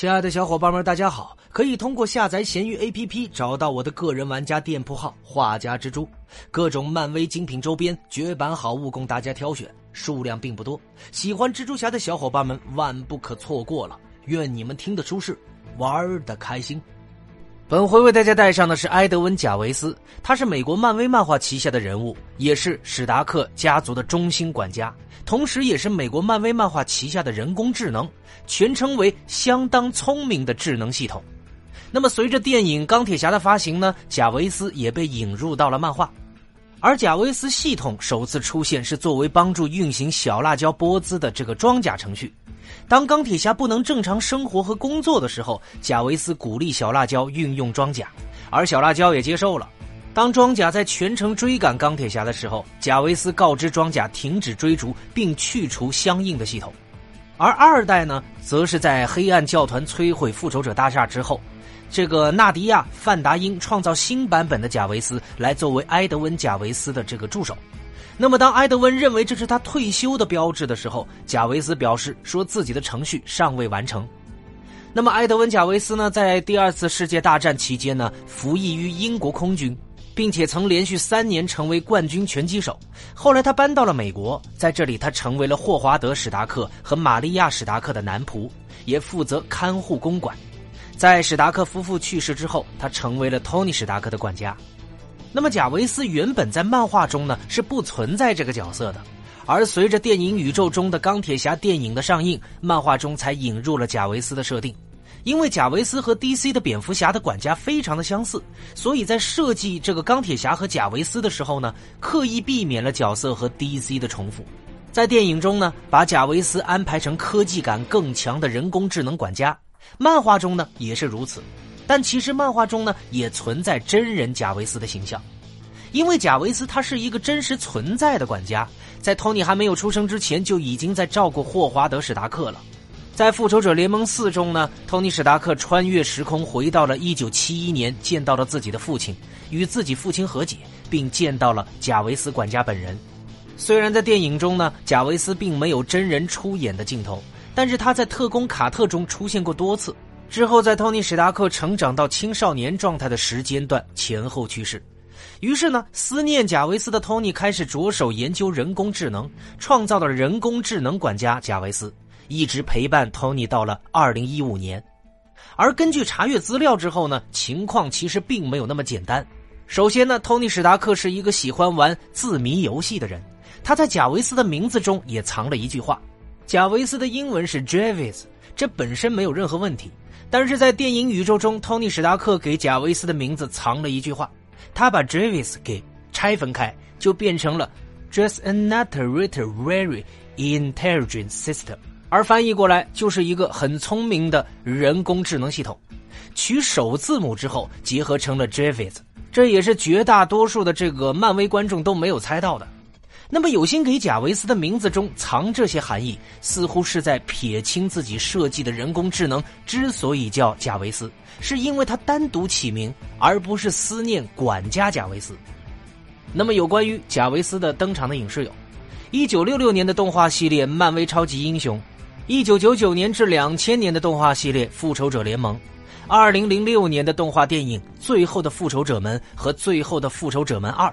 亲爱的小伙伴们，大家好！可以通过下载闲鱼 APP 找到我的个人玩家店铺号“画家蜘蛛”，各种漫威精品周边、绝版好物供大家挑选，数量并不多。喜欢蜘蛛侠的小伙伴们万不可错过了！愿你们听得舒适，玩的开心。本回为大家带上的是埃德温·贾维斯，他是美国漫威漫画旗下的人物，也是史达克家族的中心管家，同时也是美国漫威漫画旗下的人工智能，全称为相当聪明的智能系统。那么，随着电影《钢铁侠》的发行呢，贾维斯也被引入到了漫画。而贾维斯系统首次出现是作为帮助运行小辣椒波兹的这个装甲程序。当钢铁侠不能正常生活和工作的时候，贾维斯鼓励小辣椒运用装甲，而小辣椒也接受了。当装甲在全程追赶钢铁侠的时候，贾维斯告知装甲停止追逐并去除相应的系统。而二代呢，则是在黑暗教团摧毁复仇者大厦之后，这个纳迪亚·范达因创造新版本的贾维斯来作为埃德温·贾维斯的这个助手。那么，当埃德温认为这是他退休的标志的时候，贾维斯表示说自己的程序尚未完成。那么，埃德温·贾维斯呢，在第二次世界大战期间呢，服役于英国空军，并且曾连续三年成为冠军拳击手。后来，他搬到了美国，在这里他成为了霍华德·史达克和玛利亚·史达克的男仆，也负责看护公馆。在史达克夫妇去世之后，他成为了托尼·史达克的管家。那么贾维斯原本在漫画中呢是不存在这个角色的，而随着电影宇宙中的钢铁侠电影的上映，漫画中才引入了贾维斯的设定。因为贾维斯和 DC 的蝙蝠侠的管家非常的相似，所以在设计这个钢铁侠和贾维斯的时候呢，刻意避免了角色和 DC 的重复。在电影中呢，把贾维斯安排成科技感更强的人工智能管家，漫画中呢也是如此。但其实漫画中呢，也存在真人贾维斯的形象，因为贾维斯他是一个真实存在的管家，在托尼还没有出生之前就已经在照顾霍华德·史达克了。在《复仇者联盟四》中呢，托尼·史达克穿越时空回到了1971年，见到了自己的父亲，与自己父亲和解，并见到了贾维斯管家本人。虽然在电影中呢，贾维斯并没有真人出演的镜头，但是他在《特工卡特》中出现过多次。之后，在托尼·史达克成长到青少年状态的时间段前后去世，于是呢，思念贾维斯的托尼开始着手研究人工智能，创造了人工智能管家贾维斯，一直陪伴托尼到了二零一五年。而根据查阅资料之后呢，情况其实并没有那么简单。首先呢，托尼·史达克是一个喜欢玩字谜游戏的人，他在贾维斯的名字中也藏了一句话，贾维斯的英文是 Javis，这本身没有任何问题。但是在电影宇宙中，托尼·史达克给贾维斯的名字藏了一句话，他把 Javis 给拆分开，就变成了 Just another very intelligent system，而翻译过来就是一个很聪明的人工智能系统。取首字母之后，结合成了 Javis，这也是绝大多数的这个漫威观众都没有猜到的。那么有心给贾维斯的名字中藏这些含义，似乎是在撇清自己设计的人工智能之所以叫贾维斯，是因为他单独起名，而不是思念管家贾维斯。那么有关于贾维斯的登场的影视有：一九六六年的动画系列《漫威超级英雄》，一九九九年至两千年的动画系列《复仇者联盟》，二零零六年的动画电影《最后的复仇者们》和《最后的复仇者们二》。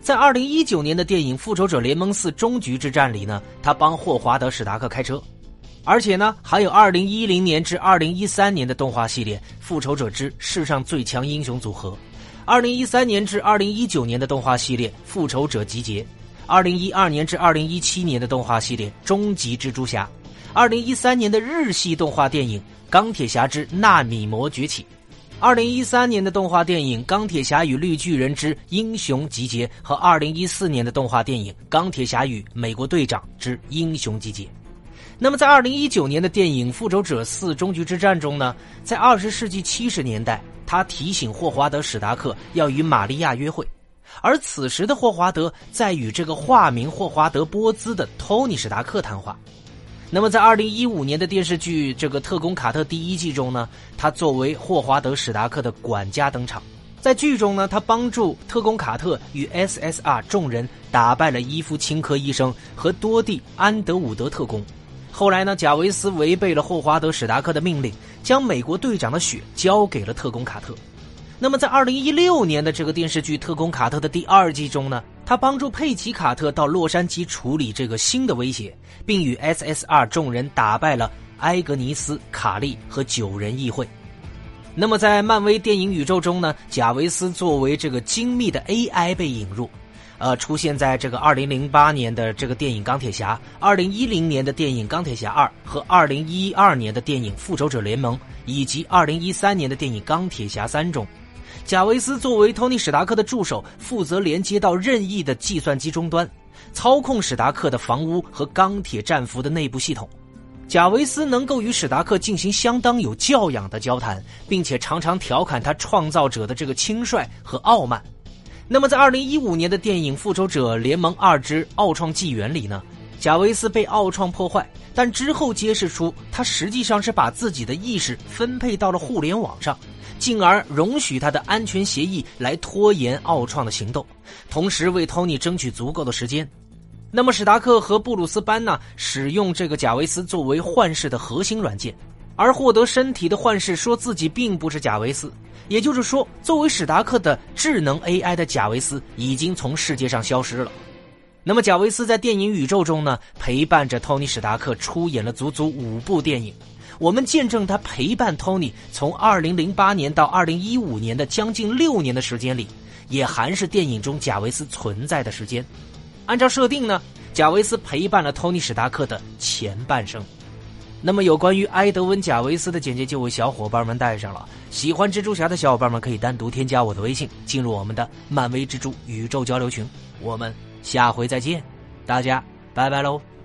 在二零一九年的电影《复仇者联盟四：终局之战》里呢，他帮霍华德·史达克开车，而且呢，还有二零一零年至二零一三年的动画系列《复仇者之世上最强英雄组合》，二零一三年至二零一九年的动画系列《复仇者集结》，二零一二年至二零一七年的动画系列《终极蜘蛛侠》，二零一三年的日系动画电影《钢铁侠之纳米魔崛起》。二零一三年的动画电影《钢铁侠与绿巨人之英雄集结》和二零一四年的动画电影《钢铁侠与美国队长之英雄集结》。那么，在二零一九年的电影《复仇者四：终局之战》中呢？在二十世纪七十年代，他提醒霍华德·史达克要与玛利亚约会，而此时的霍华德在与这个化名霍华德·波兹的托尼·史达克谈话。那么，在二零一五年的电视剧《这个特工卡特》第一季中呢，他作为霍华德·史达克的管家登场。在剧中呢，他帮助特工卡特与 SSR 众人打败了伊夫钦科医生和多蒂安德伍德特工。后来呢，贾维斯违背了霍华德·史达克的命令，将美国队长的血交给了特工卡特。那么，在二零一六年的这个电视剧《特工卡特》的第二季中呢，他帮助佩奇·卡特到洛杉矶处理这个新的威胁，并与 SSR 众人打败了埃格尼斯、卡利和九人议会。那么，在漫威电影宇宙中呢，贾维斯作为这个精密的 AI 被引入。呃，出现在这个二零零八年的这个电影《钢铁侠》，二零一零年的电影《钢铁侠二》和二零一二年的电影《复仇者联盟》，以及二零一三年的电影《钢铁侠三》中，贾维斯作为托尼·史达克的助手，负责连接到任意的计算机终端，操控史达克的房屋和钢铁战俘的内部系统。贾维斯能够与史达克进行相当有教养的交谈，并且常常调侃他创造者的这个轻率和傲慢。那么，在二零一五年的电影《复仇者联盟二之奥创纪元》里呢，贾维斯被奥创破坏，但之后揭示出他实际上是把自己的意识分配到了互联网上，进而容许他的安全协议来拖延奥创的行动，同时为托尼争取足够的时间。那么，史达克和布鲁斯班纳使用这个贾维斯作为幻视的核心软件，而获得身体的幻视说自己并不是贾维斯。也就是说，作为史达克的智能 AI 的贾维斯已经从世界上消失了。那么，贾维斯在电影宇宙中呢，陪伴着托尼·史达克出演了足足五部电影。我们见证他陪伴托尼从2008年到2015年的将近六年的时间里，也还是电影中贾维斯存在的时间。按照设定呢，贾维斯陪伴了托尼·史达克的前半生。那么，有关于埃德温·贾维斯的简介就为小伙伴们带上了。喜欢蜘蛛侠的小伙伴们可以单独添加我的微信，进入我们的漫威蜘蛛宇宙交流群。我们下回再见，大家拜拜喽。